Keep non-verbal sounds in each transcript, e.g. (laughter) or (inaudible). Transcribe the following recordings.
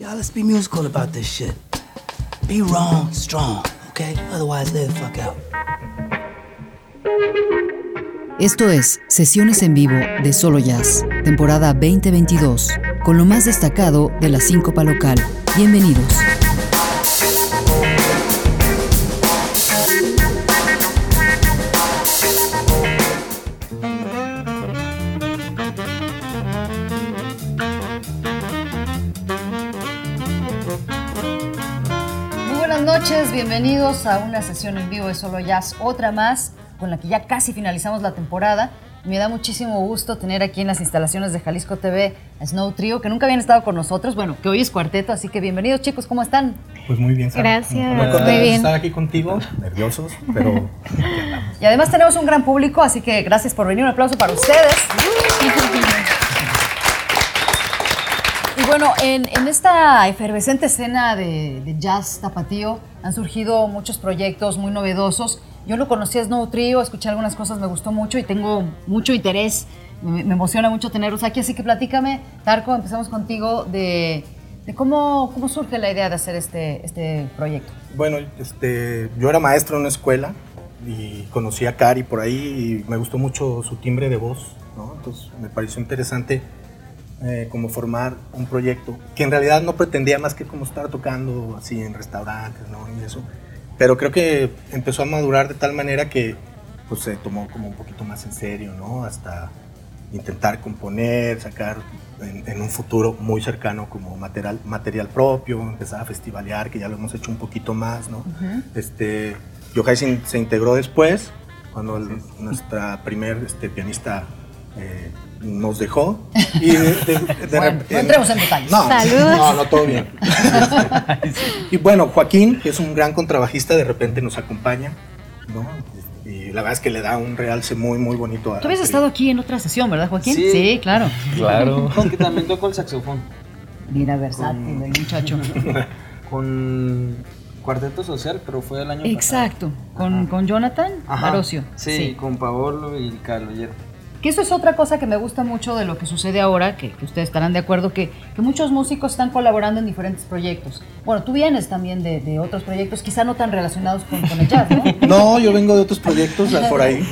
Y'all, let's be musical about this shit. Be wrong, strong, okay? Otherwise, lay the fuck out. Esto es Sesiones en Vivo de Solo Jazz, temporada 2022, con lo más destacado de la síncopa local. Bienvenidos. Bienvenidos a una sesión en vivo de Solo Jazz, otra más, con la que ya casi finalizamos la temporada. Me da muchísimo gusto tener aquí en las instalaciones de Jalisco TV a Snow Trio, que nunca habían estado con nosotros, bueno, que hoy es cuarteto, así que bienvenidos chicos, ¿cómo están? Pues muy bien, Sara. Gracias, Muy contentos de bien. estar aquí contigo, nerviosos, pero (laughs) Y además tenemos un gran público, así que gracias por venir, un aplauso para ustedes. (laughs) Bueno, en, en esta efervescente escena de, de jazz tapatío han surgido muchos proyectos muy novedosos. Yo lo conocí a Snow Trio, escuché algunas cosas, me gustó mucho y tengo mucho interés. Me, me emociona mucho tenerlos aquí, así que platícame, Tarco, empezamos contigo de, de cómo, cómo surge la idea de hacer este, este proyecto. bueno, este, yo era maestro en una escuela y conocí a Cari por ahí y me gustó mucho su timbre de voz, ¿no? Entonces me pareció interesante eh, como formar un proyecto que en realidad no pretendía más que como estar tocando así en restaurantes, ¿no? Y eso. Pero creo que empezó a madurar de tal manera que pues se tomó como un poquito más en serio, ¿no? Hasta intentar componer, sacar en, en un futuro muy cercano como material, material propio, empezar a festivalear, que ya lo hemos hecho un poquito más, ¿no? este, Yohai se, se integró después, cuando el- nuestra primer este, pianista eh, nos dejó. Y de, de- de (laughs) Bueno, no entremos en detalles. No, Saludos. no, no, todo bien. y bueno, Joaquín, que es un gran contrabajista, de repente nos acompaña, ¿no? Y la verdad es que le da un realce muy, muy bonito a Tú habías estado aquí en otra sesión, ¿verdad, Joaquín? Sí. claro. Claro. (laughs) que también tocó el saxofón. Mira, versátil el muchacho. (laughs) Con Cuarteto Social, pero fue el año Exacto, con, Ajá. con Jonathan pasado. Ajá. Barocio. Sí, con Paolo y Carlos Hierro. Que eso es otra cosa que me gusta mucho de lo que sucede ahora, que, que ustedes estarán de acuerdo, que, que muchos músicos están colaborando en diferentes proyectos. Bueno, tú vienes también de, de otros proyectos, quizá no tan relacionados con, con el jazz, ¿no? (laughs) No, yo vengo de otros proyectos por ahí.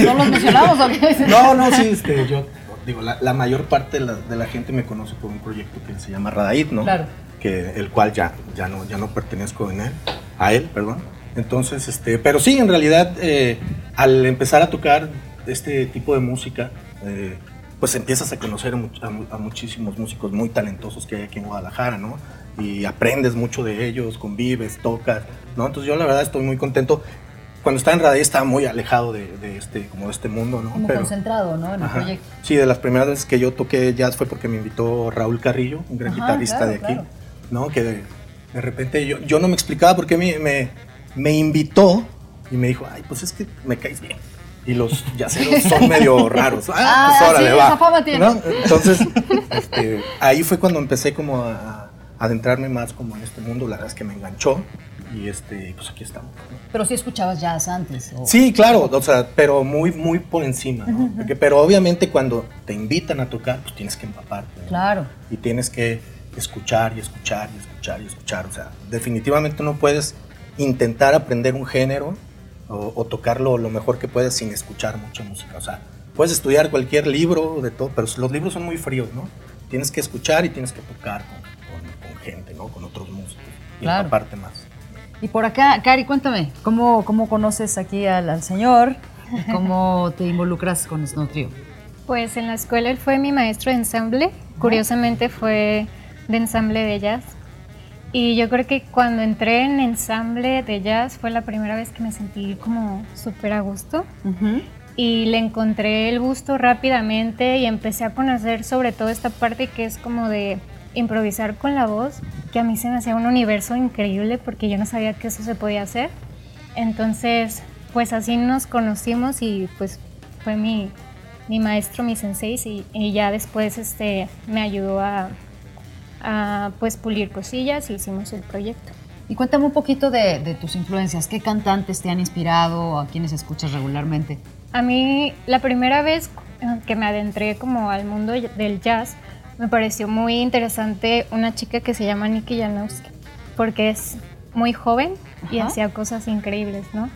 ¿No, no los mencionamos o qué? No, no, sí, este, yo digo, la, la mayor parte de la, de la gente me conoce por un proyecto que se llama Radaid, ¿no? Claro. Que, el cual ya, ya, no, ya no pertenezco en él, a él, perdón. Entonces, este, pero sí, en realidad, eh, al empezar a tocar este tipo de música, eh, pues empiezas a conocer a, a mu- a muchísimos músicos muy talentosos que hay aquí en Guadalajara, ¿no? Y aprendes mucho de ellos, convives, tocas, ¿no? Entonces yo la verdad estoy muy contento. Cuando estaba en Radaid estaba muy alejado de, de este, como de este mundo, ¿no? Como Pero- concentrado, ¿no? En el proyecto. Sí, de las primeras veces que yo toqué jazz fue porque me invitó Raúl Carrillo, un gran Ajá, guitarrista claro, de aquí, claro. ¿no? Que de, de repente yo, yo no me explicaba por qué me, me, me invitó y me dijo, ay, pues es que me caes bien. Y los yaceros son (laughs) medio raros. Ah, Ah, pues órale, sí, va. esa fama tiene. ¿No? Entonces, este, ahí fue cuando empecé como a, a adentrarme más como en este mundo. La verdad es que me enganchó y este, pues aquí estamos. ¿no? Pero sí escuchabas jazz antes. o- Sí, claro, o sea, pero muy, muy por encima, ¿no? Porque- pero obviamente cuando te invitan a tocar, pues tienes que empaparte. ¿no? Claro. Y tienes que escuchar y escuchar y escuchar y escuchar. O sea, definitivamente no puedes intentar aprender un género o, o tocarlo lo mejor que puedas sin escuchar mucha música. O sea, puedes estudiar cualquier libro de todo, pero los libros son muy fríos, ¿no? Tienes que escuchar y tienes que tocar con, con- con gente, ¿no? Con otros músicos. Y Claro. empaparte más. Y por acá, Cari, cuéntame, ¿cómo, cómo conoces aquí al, al señor? y ¿Cómo te involucras con Snow Trio? Pues en la escuela él fue mi maestro de ensamble. Curiosamente fue de ensamble de jazz. Y yo creo que cuando entré en ensamble de jazz fue la primera vez que me sentí como súper a gusto. Y le encontré el gusto rápidamente y empecé a conocer sobre todo esta parte que es como de improvisar con la voz, que a mí se me hacía un universo increíble porque yo no sabía que eso se podía hacer. Entonces, pues así nos conocimos y pues fue mi, mi maestro, mi sensei, y, y ya después este, me ayudó a, a, pues pulir cosillas y hicimos el proyecto. Y cuéntame un poquito de, de tus influencias. ¿Qué cantantes te han inspirado? ¿A quiénes escuchas regularmente? A mí la primera vez eh, que me adentré como al mundo del jazz me pareció muy interesante una chica que se llama Nikki Janowski, porque es muy joven y Ajá. hacía cosas increíbles, ¿no?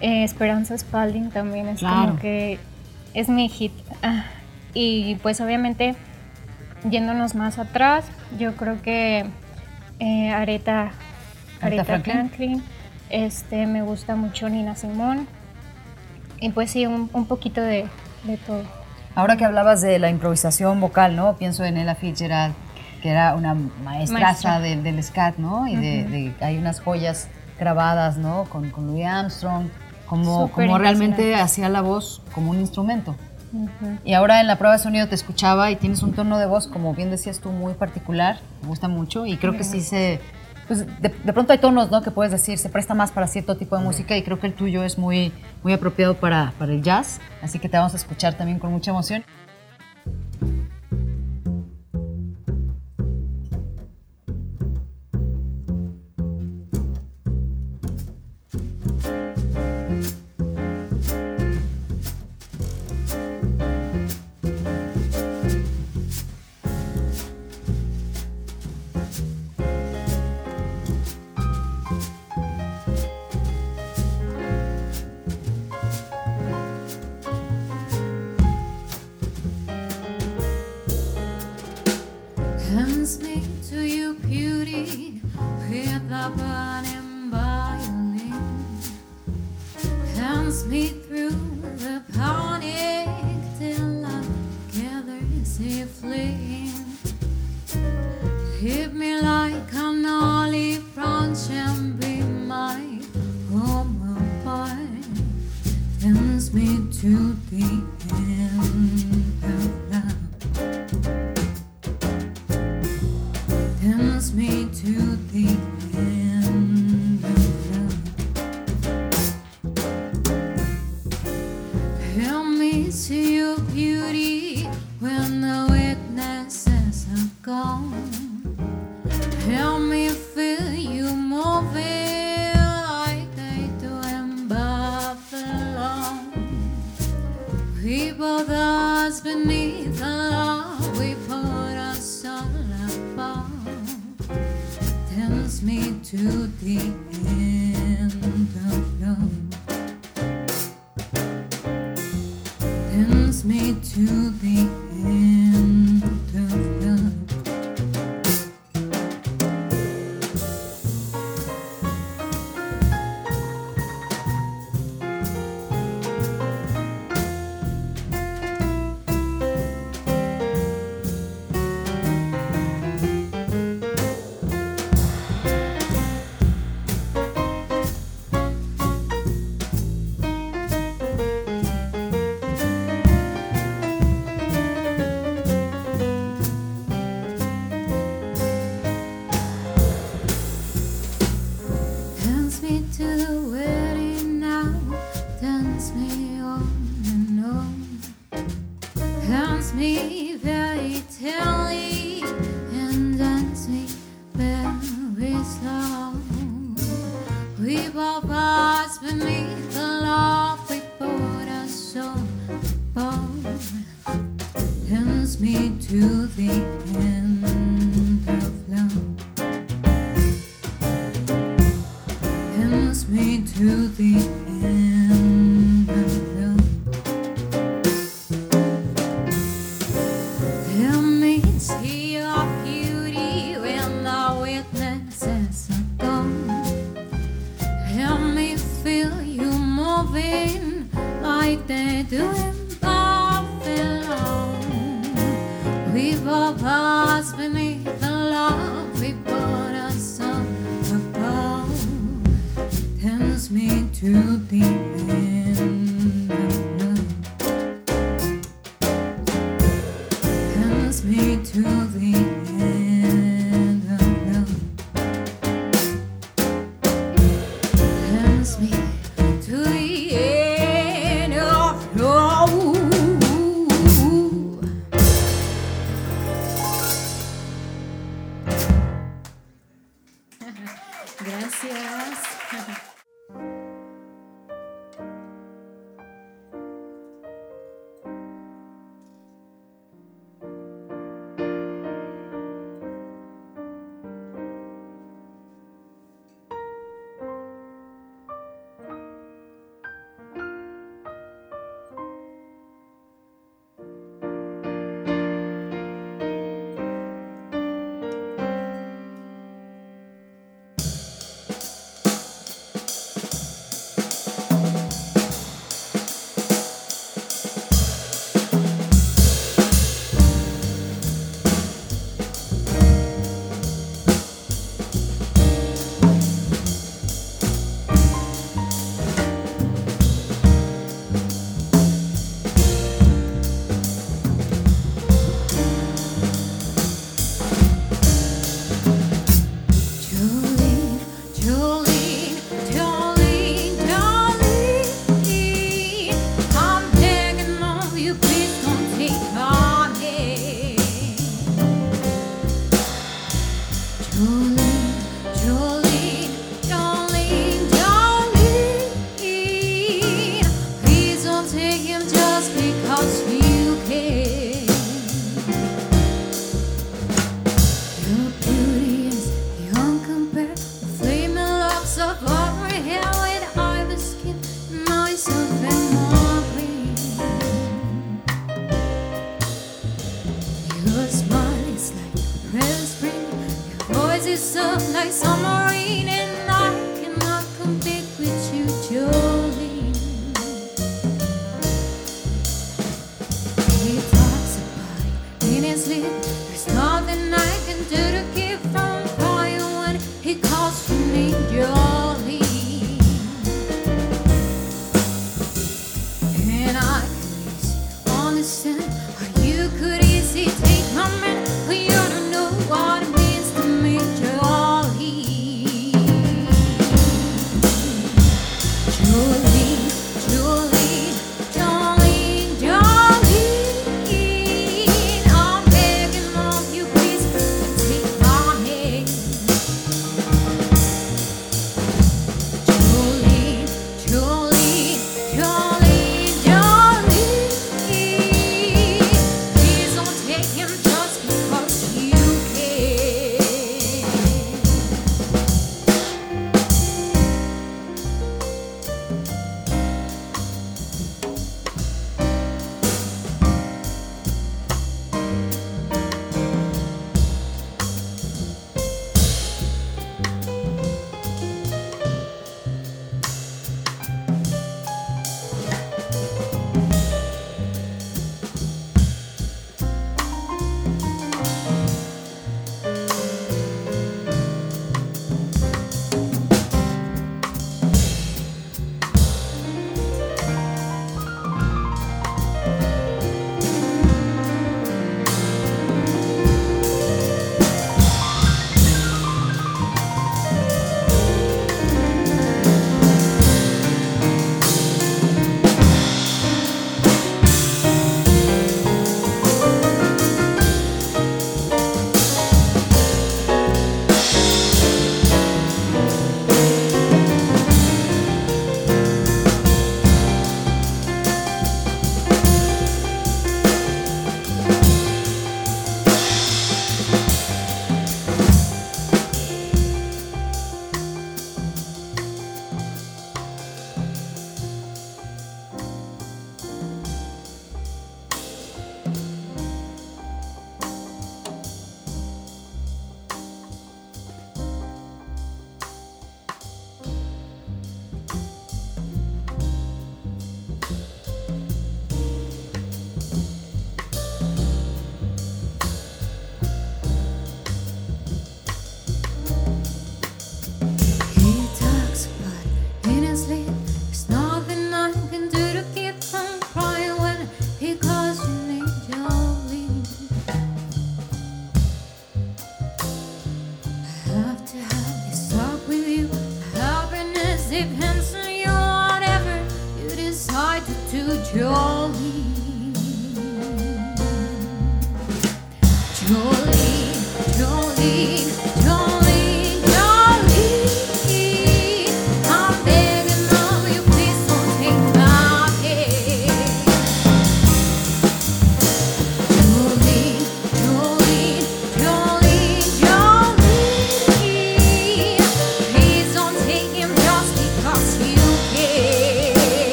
Eh, Esperanza Spalding también es Claro. como que es mi hit. Ah, y pues obviamente, yéndonos más atrás, yo creo que eh, Aretha, Aretha Franklin. Franklin, este, me gusta mucho Nina Simone. Y pues sí, un, un poquito de, de todo. Ahora que hablabas de la improvisación vocal, ¿no? Pienso en Ella Fitzgerald, que era una maestraza Maestra. del, del scat, ¿no? Y de, de- hay unas joyas grabadas, ¿no? Con, con Louis Armstrong, como, como realmente hacía la voz como un instrumento. Y ahora en la prueba de sonido te escuchaba y tienes un tono de voz, como bien decías tú, muy particular, me gusta mucho y creo que sí se... Pues de, de pronto hay tonos, ¿no? Que puedes decir, se presta más para cierto tipo de música y creo que el tuyo es muy, muy apropiado para, para el jazz, así que te vamos a escuchar también con mucha emoción. To the end me to the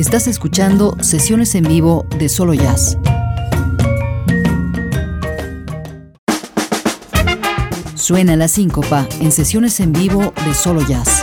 Estás escuchando sesiones en vivo de Solo Jazz. Suena la síncopa en sesiones en vivo de Solo Jazz.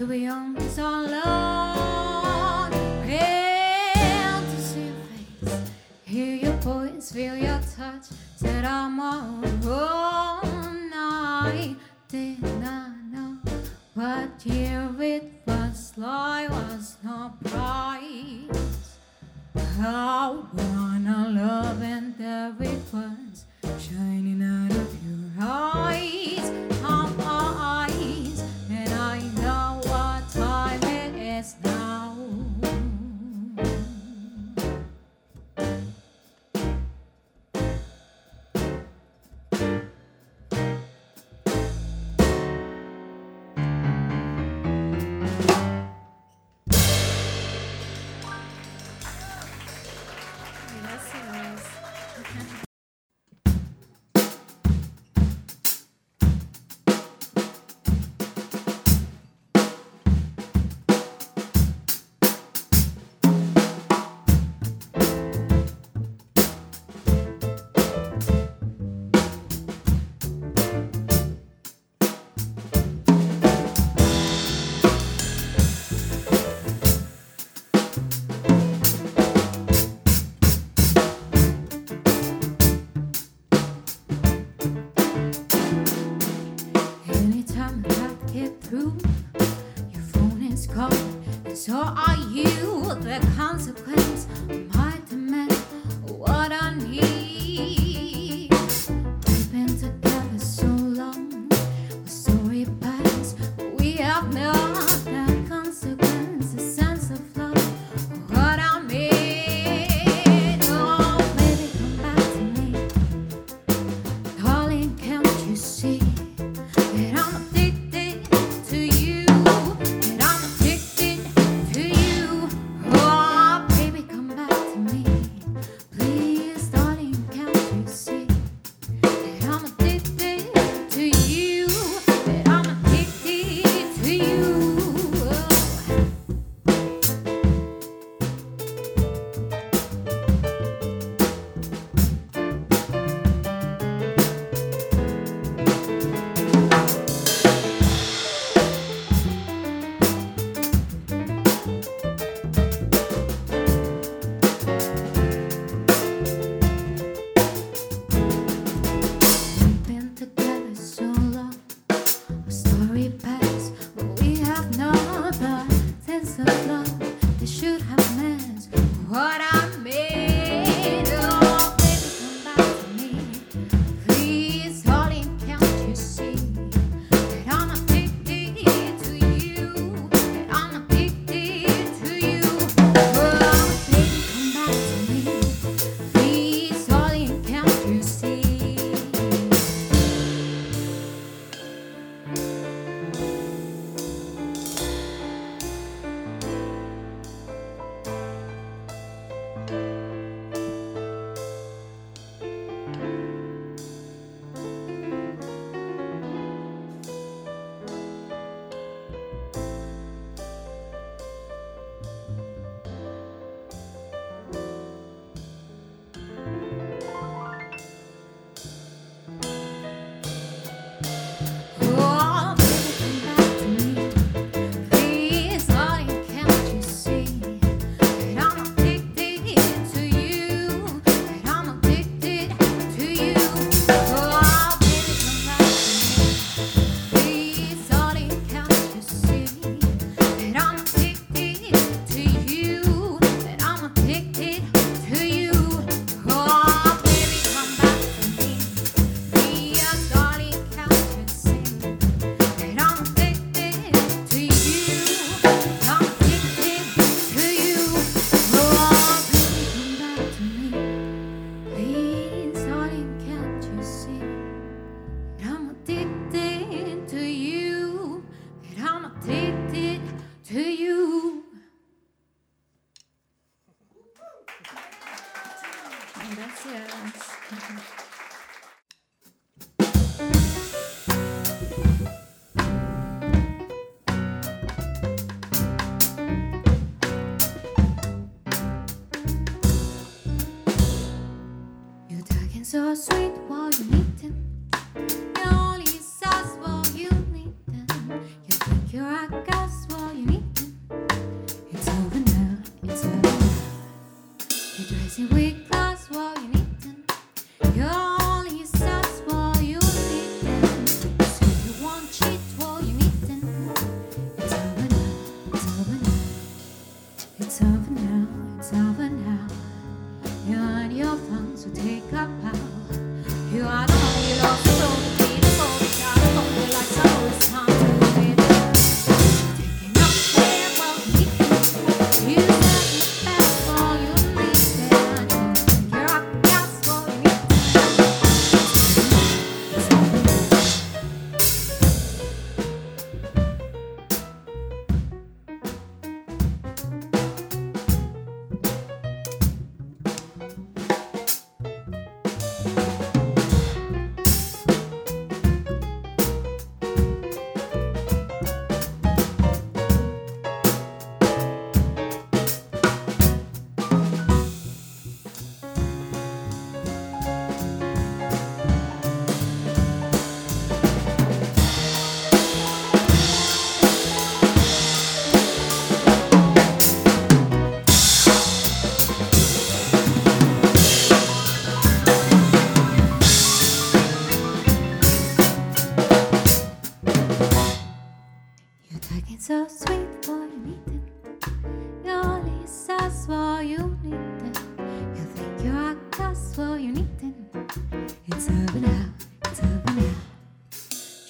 to be on this all alone. To see your face, hear your voice, feel your touch. Said I'm all. so are you. The consequence of my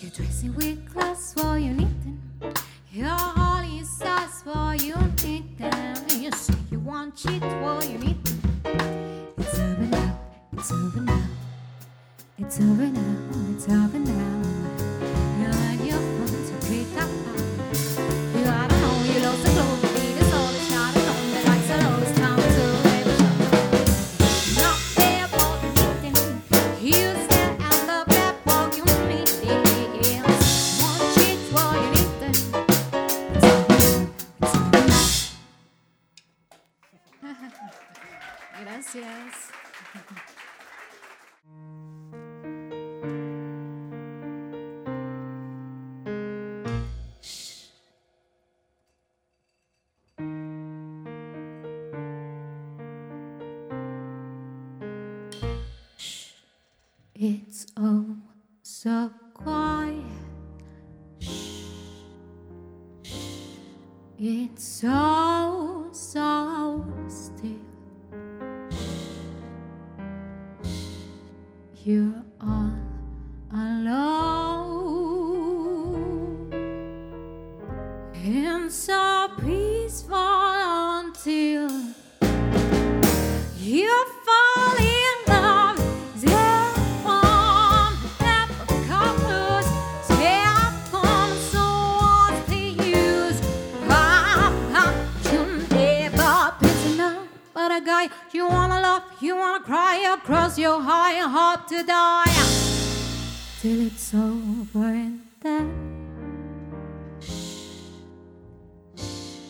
You're dressing with class, while you need. So tells your higher hope to die. Till it's over and then shh, shh,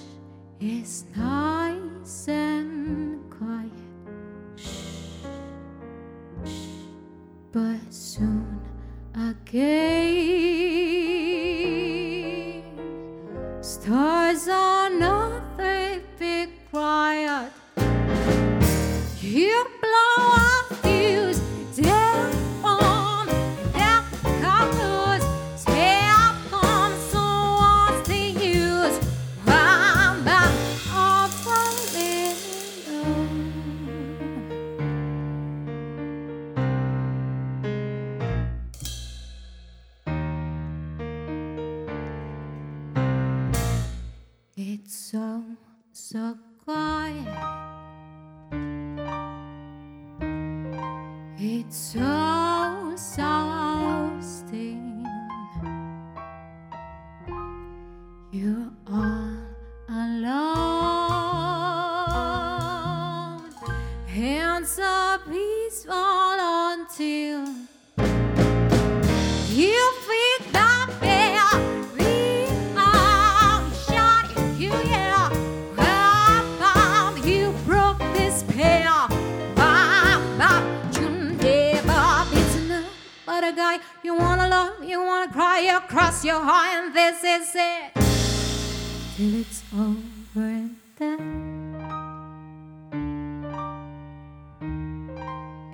it's nice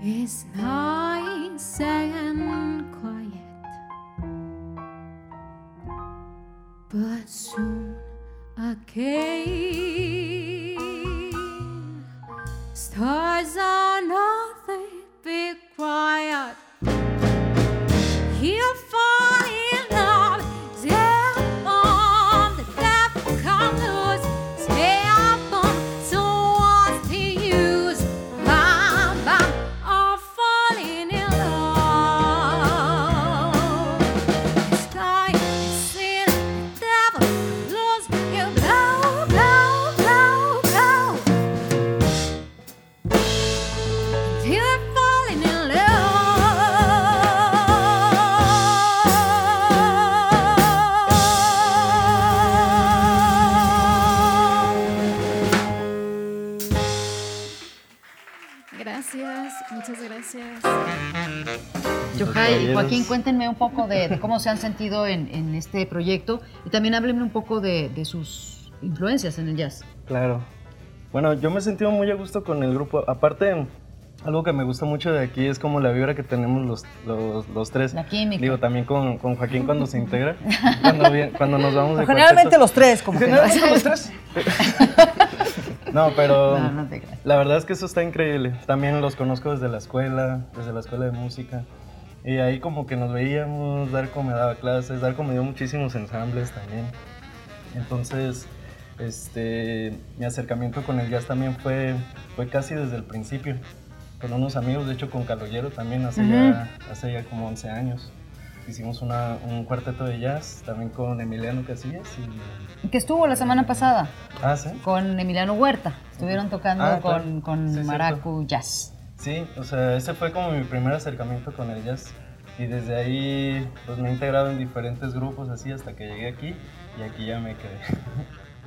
It's nice and quiet, but soon Cuéntenme un poco de, de cómo se han sentido en, en este proyecto y también háblenme un poco de, de sus influencias en el jazz. Claro. Bueno, yo me he sentido muy a gusto con el grupo. Aparte, algo que me gusta mucho de aquí es como la vibra que tenemos los, los, los tres. La química. Digo, también con, con Joaquín cuando se integra. (laughs) cuando, vi- cuando nos vamos de Generalmente cuarteto. los tres, como que. Generalmente los tres. No, pero No, no te la verdad es que eso está increíble. También los conozco desde la escuela, desde la escuela de música. Y ahí como que nos veíamos, Darko me daba clases, Darko me dio muchísimos ensambles también. Entonces, este, mi acercamiento con el jazz también fue, fue casi desde el principio. Con unos amigos, de hecho con Caloyero también hace, ya, hace ya como 11 años. Hicimos una- un cuarteto de jazz también con Emiliano Casillas. Y, Que estuvo la semana pasada ah, sí. con Emiliano Huerta. Estuvieron tocando Ah, con, claro. con Sí, cierto. Maracu Jazz. Sí, o sea, ese fue como mi primer acercamiento con el jazz. Y desde ahí pues me he integrado en diferentes grupos así hasta que llegué aquí y aquí ya me quedé.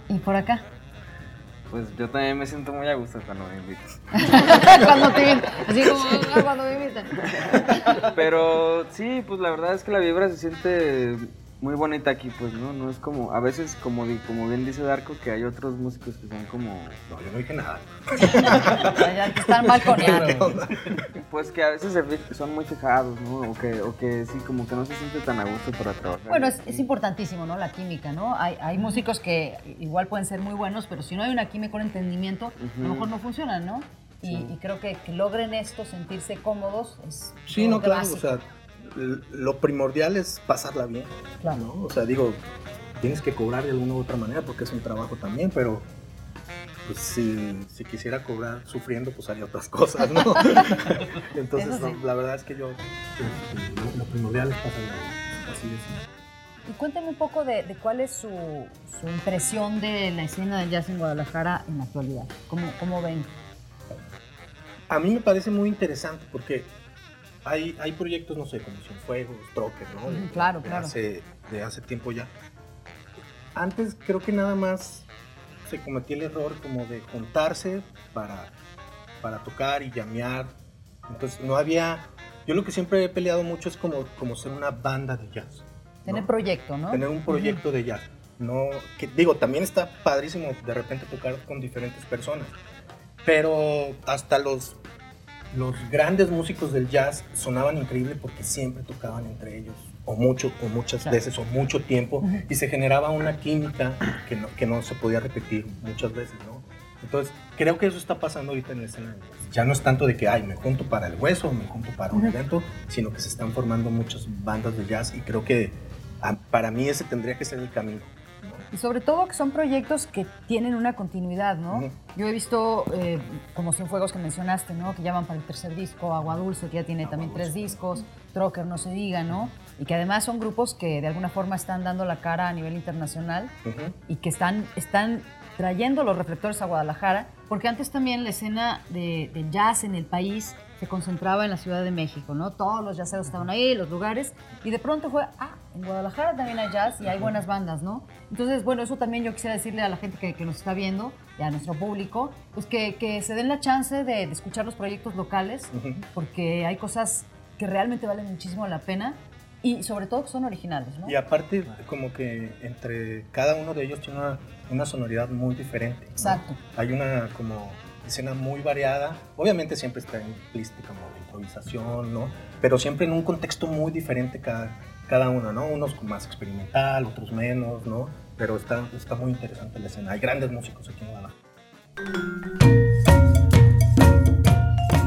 ¿Y por acá? Pues yo también me siento muy a gusto cuando me invitan. (laughs) cuando te invitan. Así como ah, cuando me invitan. Pero sí, pues la verdad es que la vibra se siente muy bonita aquí, pues, ¿no? No es como, a veces, como, di- como bien dice Darko, que hay otros músicos que son como, No, yo no dije nada. (laughs) Están balconeando. pues que a veces son muy fijados, ¿no? O que, o que sí, como que no se siente tan a gusto para trabajar. Bueno, es, es importantísimo, ¿no? La química, ¿no? Hay, hay músicos que igual pueden ser muy buenos, pero si no hay una química, un entendimiento, a lo mejor no funcionan, ¿no? Y, y creo que, que logren esto, sentirse cómodos, es Sí, no, claro, básico. o sea, lo primordial es pasarla bien, Claro. ¿no? O sea, digo, tienes que cobrar de alguna u otra manera porque es un trabajo también, pero pues, si, si quisiera cobrar sufriendo, pues haría otras (laughs) cosas, ¿no? (laughs) Entonces, sí. no, la verdad es que yo, este, lo, lo primordial es pasarla bien, así es. Y cuéntame un poco de, de cuál es su, su impresión de la escena del jazz en Guadalajara en la actualidad. ¿Cómo, cómo ven? A mí me parece muy interesante porque hay, hay proyectos, no sé, como Cienfuegos, Trocker, ¿no? Ujú, claro, de claro. Hace, de hace tiempo ya. Antes creo que nada más se cometía el error como de juntarse para, para tocar y llamear. Entonces no había... Yo lo que siempre he peleado mucho es como, como ser una banda de jazz. Tener ¿no? proyecto, ¿no? Tener un proyecto de jazz. No, que, digo, también está padrísimo de repente tocar con diferentes personas. Pero hasta los, los grandes músicos del jazz sonaban increíble porque siempre tocaban entre ellos, o mucho, o muchas Claro. veces, o mucho tiempo, y se generaba una química que no, que no se podía repetir muchas veces, ¿no? Entonces, creo que eso está pasando ahorita en la escena. del jazz. Ya no es tanto de que, ay, me junto para el hueso, me junto para un evento, sino que se están formando muchas bandas de jazz y creo que ah, para mí ese tendría que ser el camino. Y sobre todo que son proyectos que tienen una continuidad, ¿no? Yo he visto, eh, como Cienfuegos que mencionaste, ¿no? Que ya van para el tercer disco, Agua Dulce, que ya tiene también tres discos, Trocker, no se diga, ¿no? Y que además son grupos que de alguna forma están dando la cara a nivel internacional y que están, están trayendo los reflectores a Guadalajara, porque antes también la escena de, de jazz en el país se concentraba en la Ciudad de México, ¿no? Todos los jazzeros estaban ahí, los lugares, y de pronto fue, ah, en Guadalajara también hay jazz y hay buenas bandas, ¿no? Entonces, bueno, eso también yo quisiera decirle a la gente que, que nos está viendo y a nuestro público, pues que, que se den la chance de, de escuchar los proyectos locales, porque hay cosas que realmente valen muchísimo la pena y sobre todo que son originales, ¿no? Y aparte, como que entre cada uno de ellos tiene una, una sonoridad muy diferente. ¿no? Exacto. Hay una como escena muy variada. Obviamente siempre está implícita como improvisación, ¿no? Pero siempre en un contexto muy diferente cada, cada uno, ¿no? Unos más experimental, otros menos, ¿no? Pero está, está muy interesante la escena. Hay grandes músicos aquí en Guadalajara.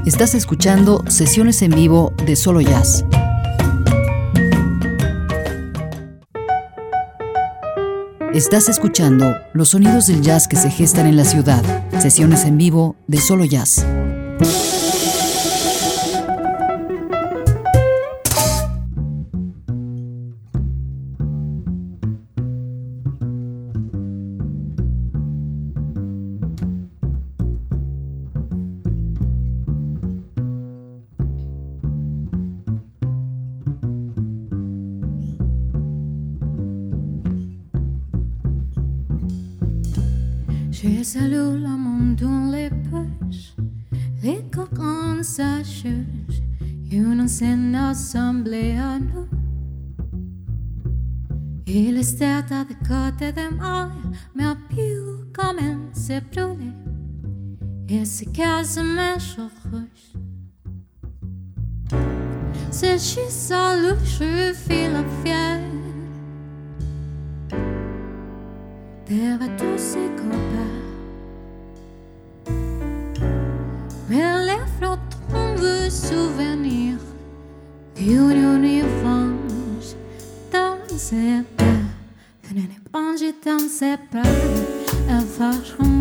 Estás escuchando sesiones en vivo de Solo Jazz. Estás escuchando los sonidos del jazz que se gestan en la ciudad. Sesiones en vivo de Solo Jazz. she saw Lucia feeling fier. There à tous ses copains. Mais les flottons de souvenirs qu'une éponge dans ses bras, qu'une éponge dans ses bras, un forgeron.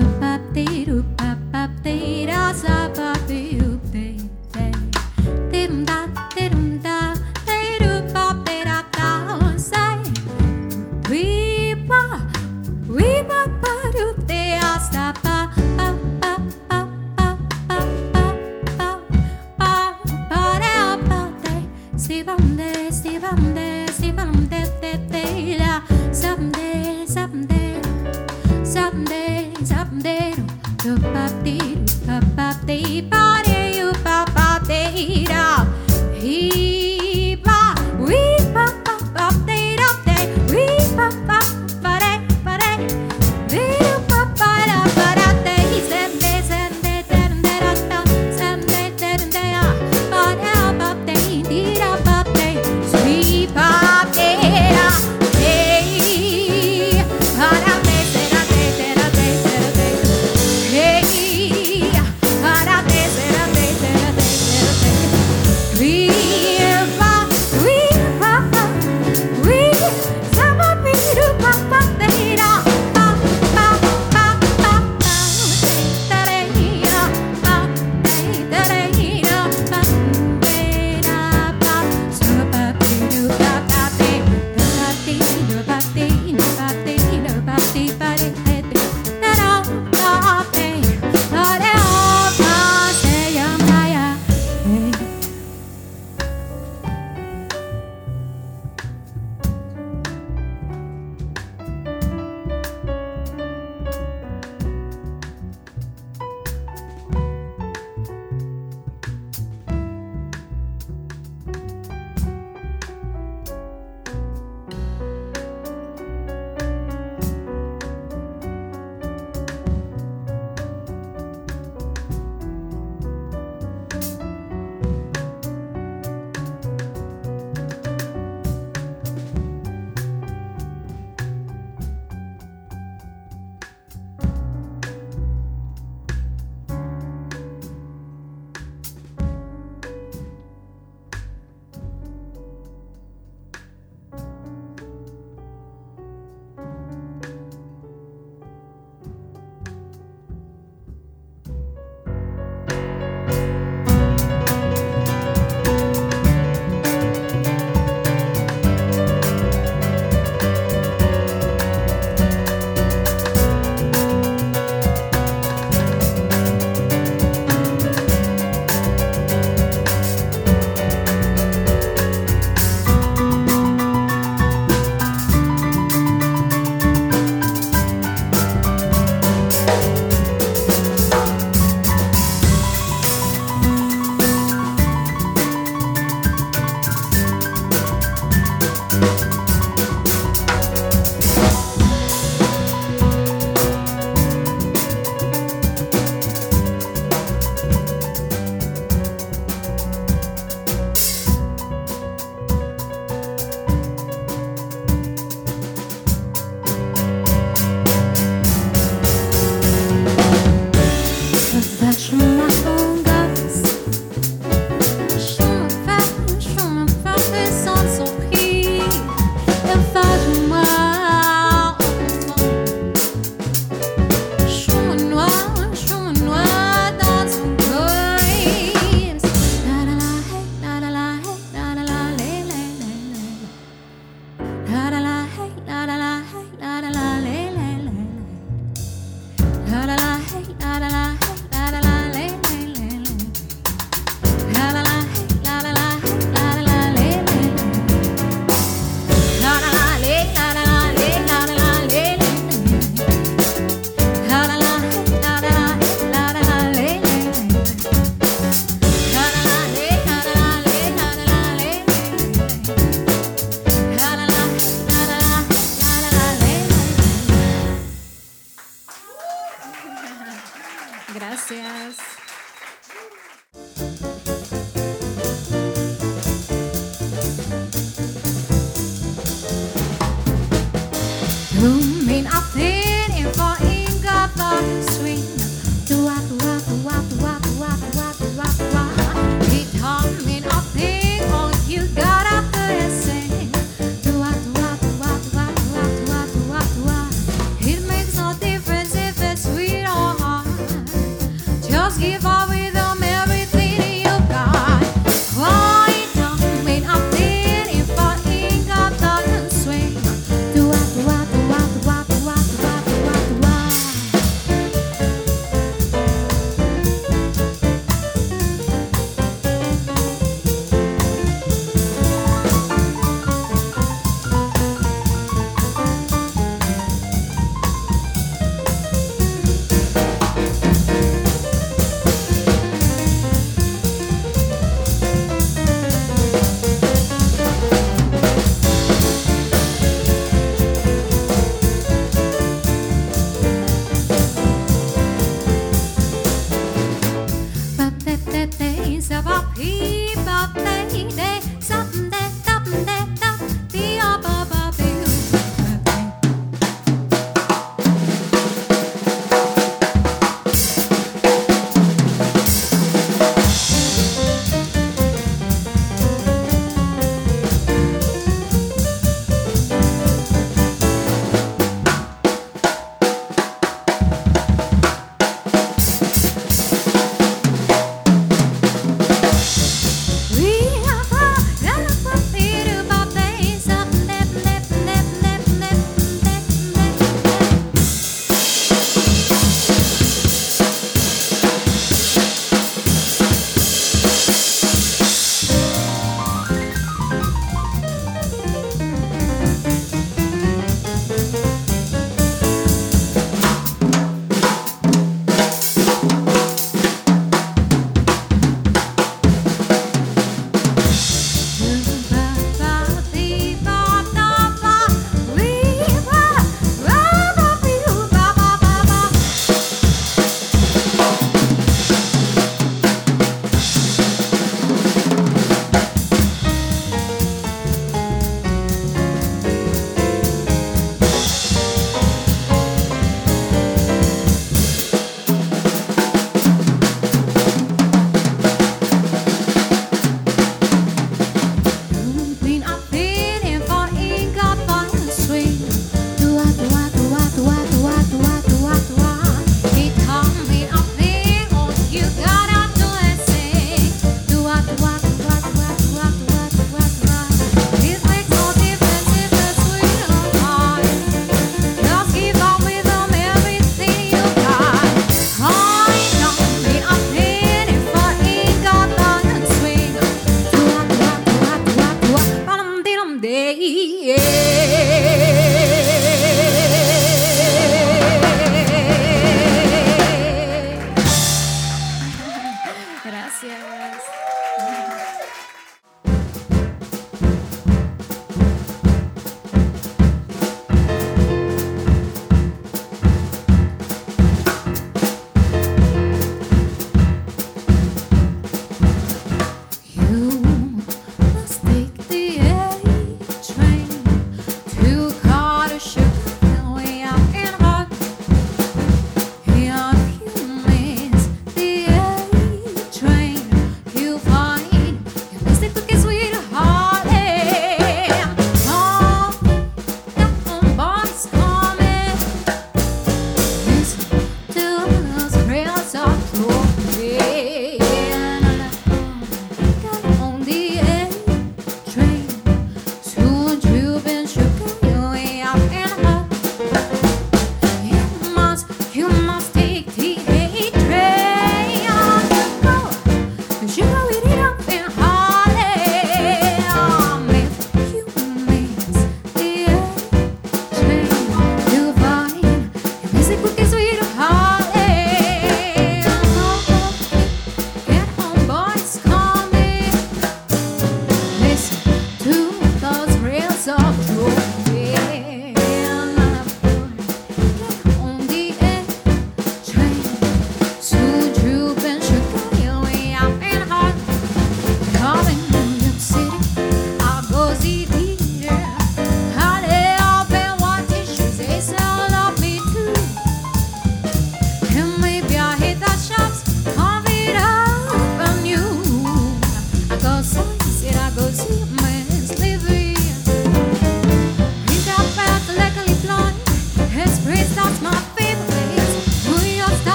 座っている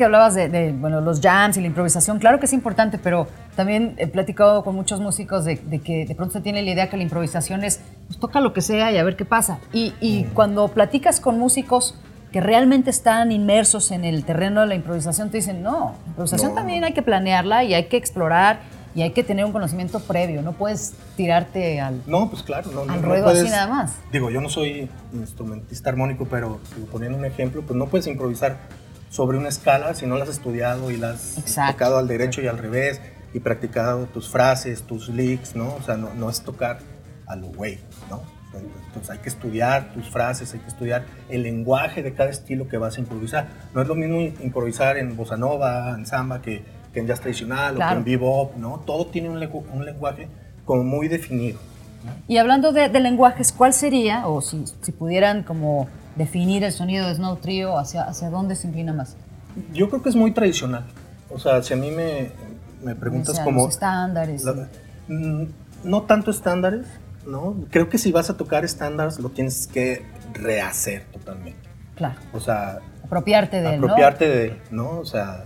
que hablabas de, de, bueno, los jams y la improvisación, claro que es importante, pero también he platicado con muchos músicos de, de que de pronto se tiene la idea que la improvisación es, pues toca lo que sea y a ver qué pasa. Y, y cuando platicas con músicos que realmente están inmersos en el terreno de la improvisación, te dicen, no, la improvisación No. también hay que planearla y hay que explorar y hay que tener un conocimiento previo, no puedes tirarte al... No, pues claro, no, no- Al no ruedo puedes- así nada más. Digo, yo no soy instrumentista armónico, pero poniendo un ejemplo, pues no puedes improvisar sobre una escala si no la has estudiado y la has Exacto. tocado al derecho y al revés y practicado tus frases, tus licks, ¿no? O sea, no, no es tocar a lo güey, ¿no? Entonces hay que estudiar tus frases, hay que estudiar el lenguaje de cada estilo que vas a improvisar. No es lo mismo improvisar en bossa nova, en samba, que, que en jazz tradicional o Claro. que en bebop, ¿no? Todo tiene un lenguaje como muy definido. Y hablando de, de lenguajes, ¿cuál sería, o si, si pudieran como definir el sonido de Snow Trio, hacia, hacia dónde se inclina más? Yo creo que es muy tradicional. O sea, si a mí me, me preguntas O sea, como... los estándares. la- mm, no tanto estándares, ¿no? Creo que si vas a tocar estándares lo tienes que rehacer totalmente. Claro, O sea, apropiarte de él, ¿no? apropiarte de él, ¿no? O sea,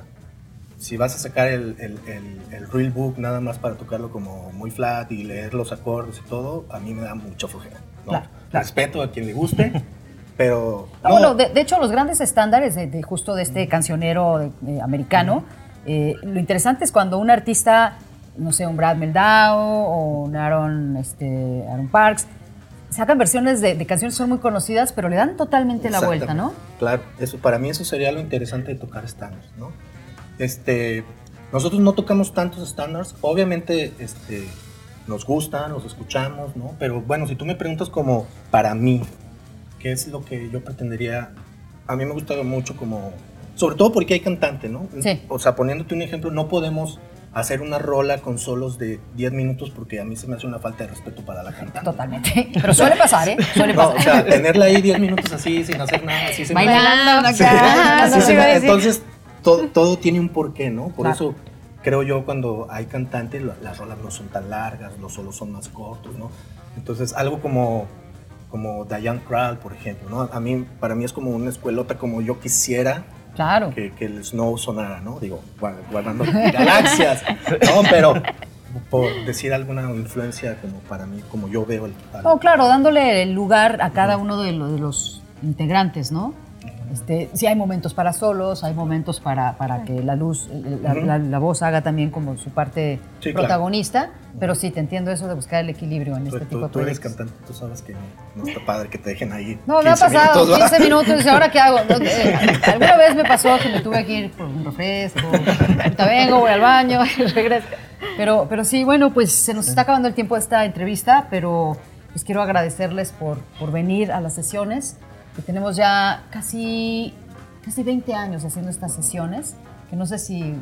si vas a sacar el, el, el, el real book nada más para tocarlo como muy flat y leer los acordes y todo, a mí me da mucha flojera, ¿no? Claro, claro. Respeto a quien le guste, (laughs) pero... No, bueno, de, de hecho, los grandes estándares de, de justo de este cancionero de americano, eh, lo interesante es cuando un artista, no sé, un Brad Meldau o un Aaron, este, Aaron Parks, sacan versiones de, de canciones que son muy conocidas, pero le dan totalmente la vuelta, ¿no? Claro, eso, para mí eso sería lo interesante de tocar estándares, ¿no? Este, nosotros no tocamos tantos estándares, obviamente este, nos gustan, los escuchamos, ¿no? Pero bueno, si tú me preguntas como para mí, ¿qué es lo que yo pretendería? A mí me gusta mucho como, sobre todo porque hay cantante, ¿no? Sí. O sea, poniéndote un ejemplo, no podemos hacer una rola con solos de 10 minutos porque a mí se me hace una falta de respeto para la cantante. Totalmente. Pero suele pasar, ¿eh? Suele No, pasar. o sea, tenerla ahí 10 minutos así, sin hacer nada, así se me- Bailando Sí, acá. así se me- entonces, todo, todo tiene un porqué, ¿no? Por Claro. eso creo yo cuando hay cantantes, la- las rolas no son tan largas, los solos son más cortos, ¿no? Entonces, algo como, como Diane Krall, por ejemplo, ¿no? A mí, para mí es como una escuelota como yo quisiera Claro. que, que el Snow sonara, ¿no? Digo, gua- guardando (laughs) galaxias, ¿no? Pero por decir alguna influencia como para mí, como yo veo el... al- No, claro, dándole el lugar a cada uno de los integrantes, ¿no? Este, sí hay momentos para solos, hay momentos para, para que la luz, la, Ujú. la- la voz haga también como su parte Sí, claro. protagonista, pero sí, te entiendo eso de buscar el equilibrio en Tú, este tú- tipo de tú eres cantante, tú sabes que no, está padre que te dejen ahí. No, me ha 15 pasado minutos, ¿va? 15 minutos y ahora qué hago. No, (laughs) eh, alguna vez me pasó que me tuve que ir por un refresco, ahorita vengo, voy al baño y (laughs) regreso. Pero, pero sí, bueno, pues se nos está acabando el tiempo de esta entrevista, pero pues quiero agradecerles por, por venir a las sesiones, que tenemos ya casi, casi 20 años haciendo estas sesiones, que no sé si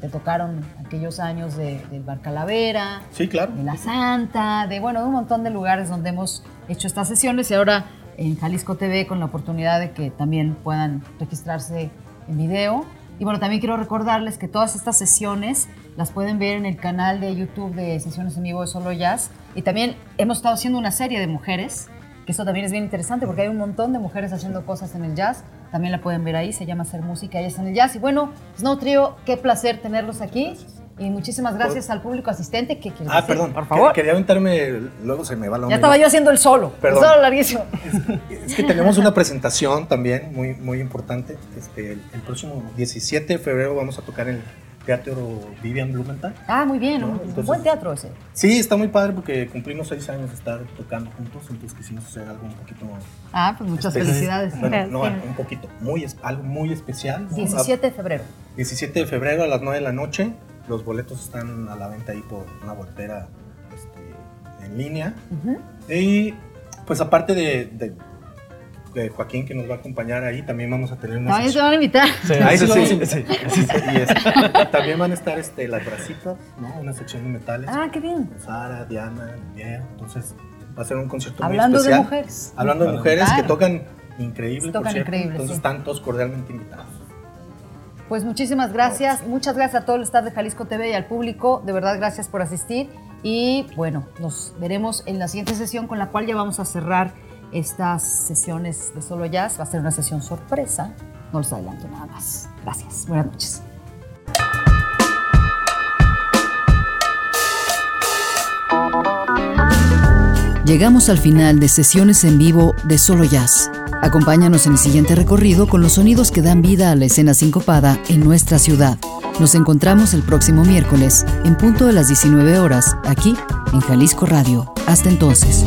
te tocaron aquellos años de, del Bar Calavera, Sí, claro. de La Santa, de bueno, de un montón de lugares donde hemos hecho estas sesiones y ahora en Jalisco TV con la oportunidad de que también puedan registrarse en video. Y bueno, también quiero recordarles que todas estas sesiones las pueden ver en el canal de YouTube de Sesiones en Vivo de Solo Jazz. Y también hemos estado haciendo una serie de mujeres, que eso también es bien interesante porque hay un montón de mujeres haciendo cosas en el jazz. También la pueden ver ahí, se llama Hacer Música, ellas en el jazz. Y bueno, Snow Trio, qué placer tenerlos aquí. Y muchísimas gracias al público asistente. ¿Qué quieres Ah, decir? perdón. Por favor. que- Quería aventarme, luego se me va la Ya onda. estaba yo haciendo el solo. Perdón. El solo larguísimo. Es que tenemos una presentación también muy, muy importante. Este, el, el próximo 17 de febrero vamos a tocar el Teatro Vivian Blumenthal. Ah, muy bien. No, un entonces- buen teatro ese. Sí, está muy padre porque cumplimos seis años de estar tocando juntos, entonces quisimos hacer algo un poquito Ah, pues muchas especial. felicidades. Bueno, no, un poquito, muy, algo muy especial. ¿no? 17 de febrero. 17 de febrero a las 9 de la noche. Los boletos están a la venta ahí por una boltera este, en línea. Y pues aparte de, de- de Joaquín que nos va a acompañar ahí, también vamos a tener una También sección- van a invitar. Sí, Ahí sí, sí, sí, sí. Y este, también van a estar este, las bracitas, ¿no? una sección de metales. Ah, qué bien. con Sara, Diana, Miguel. Entonces va a ser un concierto Hablando muy de especial. mujeres. Hablando de mujeres Claro. que tocan increíble, Tocan por cierto. increíble, Entonces sí. están todos cordialmente invitados. Pues muchísimas gracias. Muchas gracias a todo el staff de Jalisco TV y al público. De verdad, gracias por asistir. Y bueno, nos veremos en la siguiente sesión con la cual ya vamos a cerrar estas sesiones de solo jazz. Va a ser una sesión sorpresa. No los adelanto nada más. Gracias. Buenas noches. Llegamos al final de sesiones en vivo de Solo Jazz. Acompáñanos en el siguiente recorrido con los sonidos que dan vida a la escena sincopada en nuestra ciudad. Nos encontramos el próximo miércoles, en punto de las 19 horas, aquí en Jalisco Radio. Hasta entonces.